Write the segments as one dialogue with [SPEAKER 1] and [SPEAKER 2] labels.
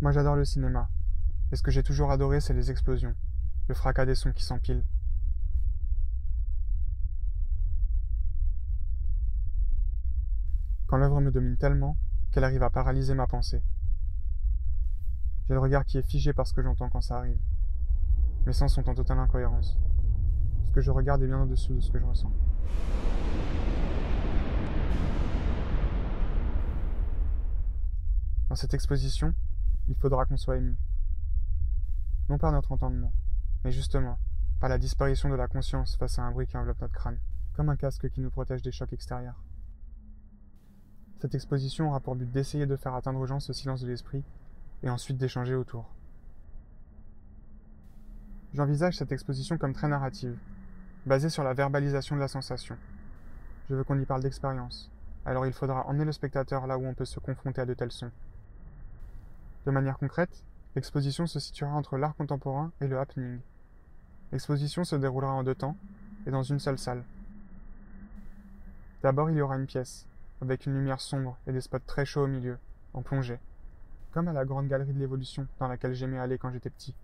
[SPEAKER 1] Moi j'adore le cinéma. Et ce que j'ai toujours adoré, c'est les explosions, le fracas des sons qui s'empilent. Quand l'œuvre me domine tellement qu'elle arrive à paralyser ma pensée. J'ai le regard qui est figé par ce que j'entends quand ça arrive. Mes sens sont en totale incohérence. Ce que je regarde est bien au-dessous de ce que je ressens. Dans cette exposition, il faudra qu'on soit ému. Non par notre entendement, mais justement par la disparition de la conscience face à un bruit qui enveloppe notre crâne, comme un casque qui nous protège des chocs extérieurs. Cette exposition aura pour but d'essayer de faire atteindre aux gens ce silence de l'esprit et ensuite d'échanger autour. J'envisage cette exposition comme très narrative, basée sur la verbalisation de la sensation. Je veux qu'on y parle d'expérience, alors il faudra emmener le spectateur là où on peut se confronter à de tels sons. De manière concrète, l'exposition se situera entre l'art contemporain et le happening. L'exposition se déroulera en deux temps et dans une seule salle. D'abord, il y aura une pièce, avec une lumière sombre et des spots très chauds au milieu, en plongée, comme à la grande galerie de l'évolution dans laquelle j'aimais aller quand j'étais petit.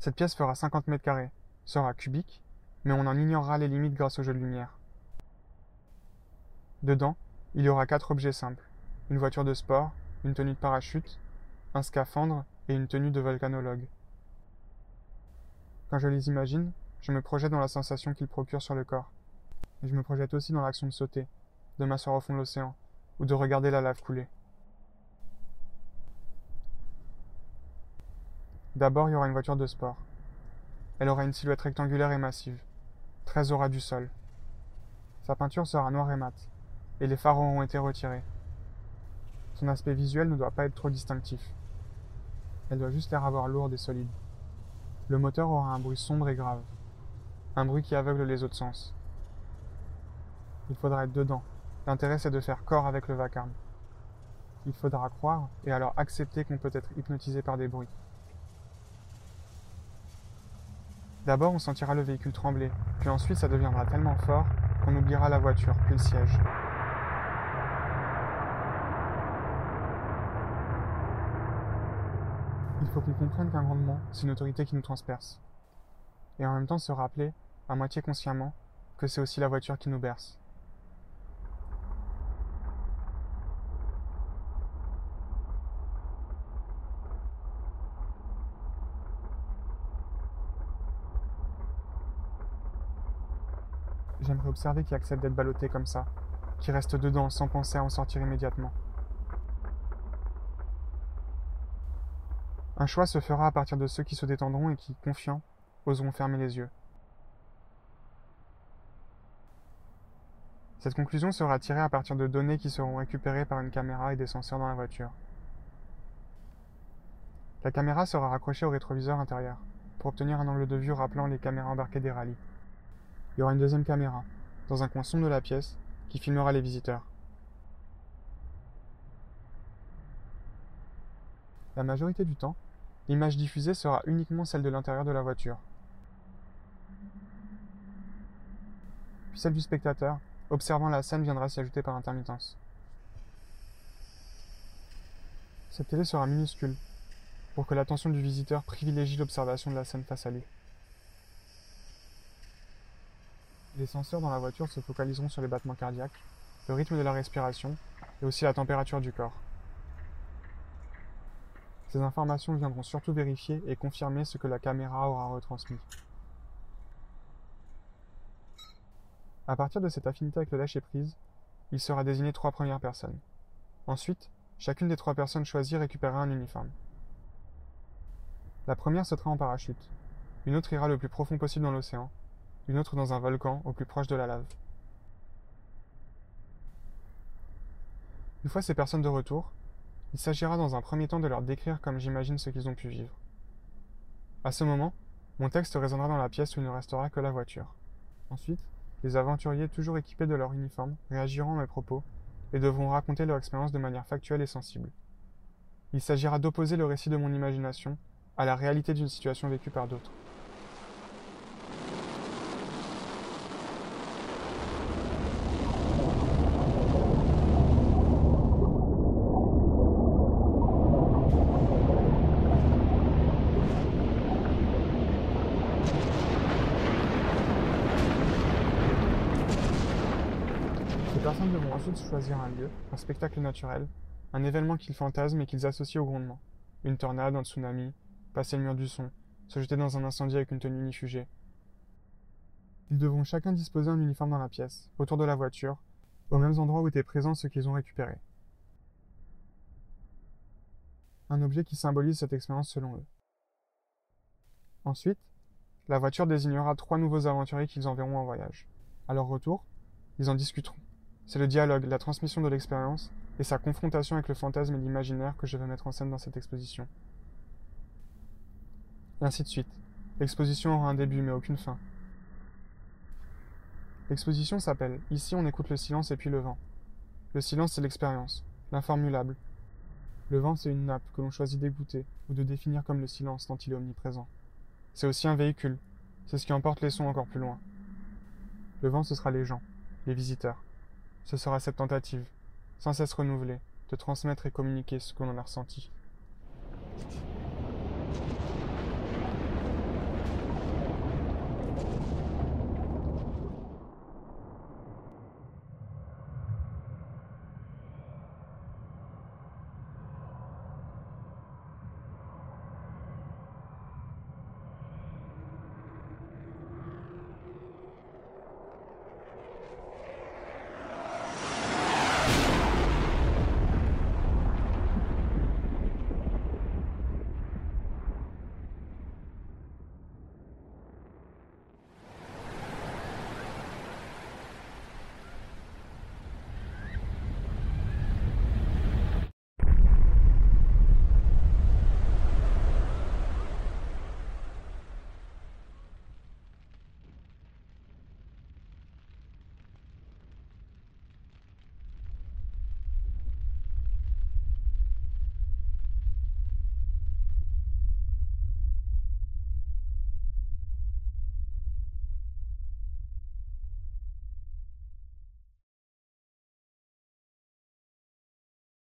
[SPEAKER 1] Cette pièce fera 50 mètres carrés, sera cubique, mais on en ignorera les limites grâce au jeu de lumière. Dedans, il y aura quatre objets simples. Une voiture de sport, une tenue de parachute, un scaphandre et une tenue de volcanologue. Quand je les imagine, je me projette dans la sensation qu'ils procurent sur le corps. Et je me projette aussi dans l'action de sauter, de m'asseoir au fond de l'océan, ou de regarder la lave couler. D'abord, il y aura une voiture de sport. Elle aura une silhouette rectangulaire et massive, très aura du sol. Sa peinture sera noire et mat, et les phares auront été retirés. Son aspect visuel ne doit pas être trop distinctif. Elle doit juste l'air avoir lourde et solide. Le moteur aura un bruit sombre et grave, un bruit qui aveugle les autres sens. Il faudra être dedans. L'intérêt c'est de faire corps avec le vacarme. Il faudra croire et alors accepter qu'on peut être hypnotisé par des bruits. D'abord, on sentira le véhicule trembler, puis ensuite ça deviendra tellement fort qu'on oubliera la voiture, puis le siège. Il faut qu'on comprenne qu'un grandement, c'est une autorité qui nous transperce. Et en même temps se rappeler, à moitié consciemment, que c'est aussi la voiture qui nous berce. J'aimerais observer qui accepte d'être ballotté comme ça, qui reste dedans sans penser à en sortir immédiatement. Un choix se fera à partir de ceux qui se détendront et qui, confiants, oseront fermer les yeux. Cette conclusion sera tirée à partir de données qui seront récupérées par une caméra et des senseurs dans la voiture. La caméra sera raccrochée au rétroviseur intérieur, pour obtenir un angle de vue rappelant les caméras embarquées des rallyes. Il y aura une deuxième caméra, dans un coin sombre de la pièce, qui filmera les visiteurs. La majorité du temps, l'image diffusée sera uniquement celle de l'intérieur de la voiture. Puis celle du spectateur, observant la scène, viendra s'y ajouter par intermittence. Cette télé sera minuscule, pour que l'attention du visiteur privilégie l'observation de la scène face à lui. Les senseurs dans la voiture se focaliseront sur les battements cardiaques, le rythme de la respiration et aussi la température du corps. Ces informations viendront surtout vérifier et confirmer ce que la caméra aura retransmis. À partir de cette affinité avec le lâcher-prise, il sera désigné trois premières personnes. Ensuite, chacune des trois personnes choisies récupérera un uniforme. La première sautera en parachute, une autre ira le plus profond possible dans l'océan, une autre dans un volcan au plus proche de la lave. Une fois ces personnes de retour, il s'agira dans un premier temps de leur décrire comme j'imagine ce qu'ils ont pu vivre. À ce moment, mon texte résonnera dans la pièce où il ne restera que la voiture. Ensuite, les aventuriers, toujours équipés de leur uniforme, réagiront à mes propos et devront raconter leur expérience de manière factuelle et sensible. Il s'agira d'opposer le récit de mon imagination à la réalité d'une situation vécue par d'autres. Ces personnes devront ensuite choisir un lieu, un spectacle naturel, un événement qu'ils fantasment et qu'ils associent au grondement. Une tornade, un tsunami, passer le mur du son, se jeter dans un incendie avec une tenue unifugée. Ils devront chacun disposer un uniforme dans la pièce, autour de la voiture, aux mêmes endroits où étaient présents ceux qu'ils ont récupérés. Un objet qui symbolise cette expérience selon eux. Ensuite, la voiture désignera trois nouveaux aventuriers qu'ils enverront en voyage. À leur retour, ils en discuteront. C'est le dialogue, la transmission de l'expérience et sa confrontation avec le fantasme et l'imaginaire que je vais mettre en scène dans cette exposition. Et ainsi de suite. L'exposition aura un début mais aucune fin. L'exposition s'appelle Ici on écoute le silence et puis le vent. Le silence c'est l'expérience, l'informulable. Le vent c'est une nappe que l'on choisit d'écouter ou de définir comme le silence tant il est omniprésent. C'est aussi un véhicule, c'est ce qui emporte les sons encore plus loin. Le vent ce sera les gens, les visiteurs. Ce sera cette tentative, sans cesse renouvelée, de transmettre et communiquer ce que l'on a ressenti.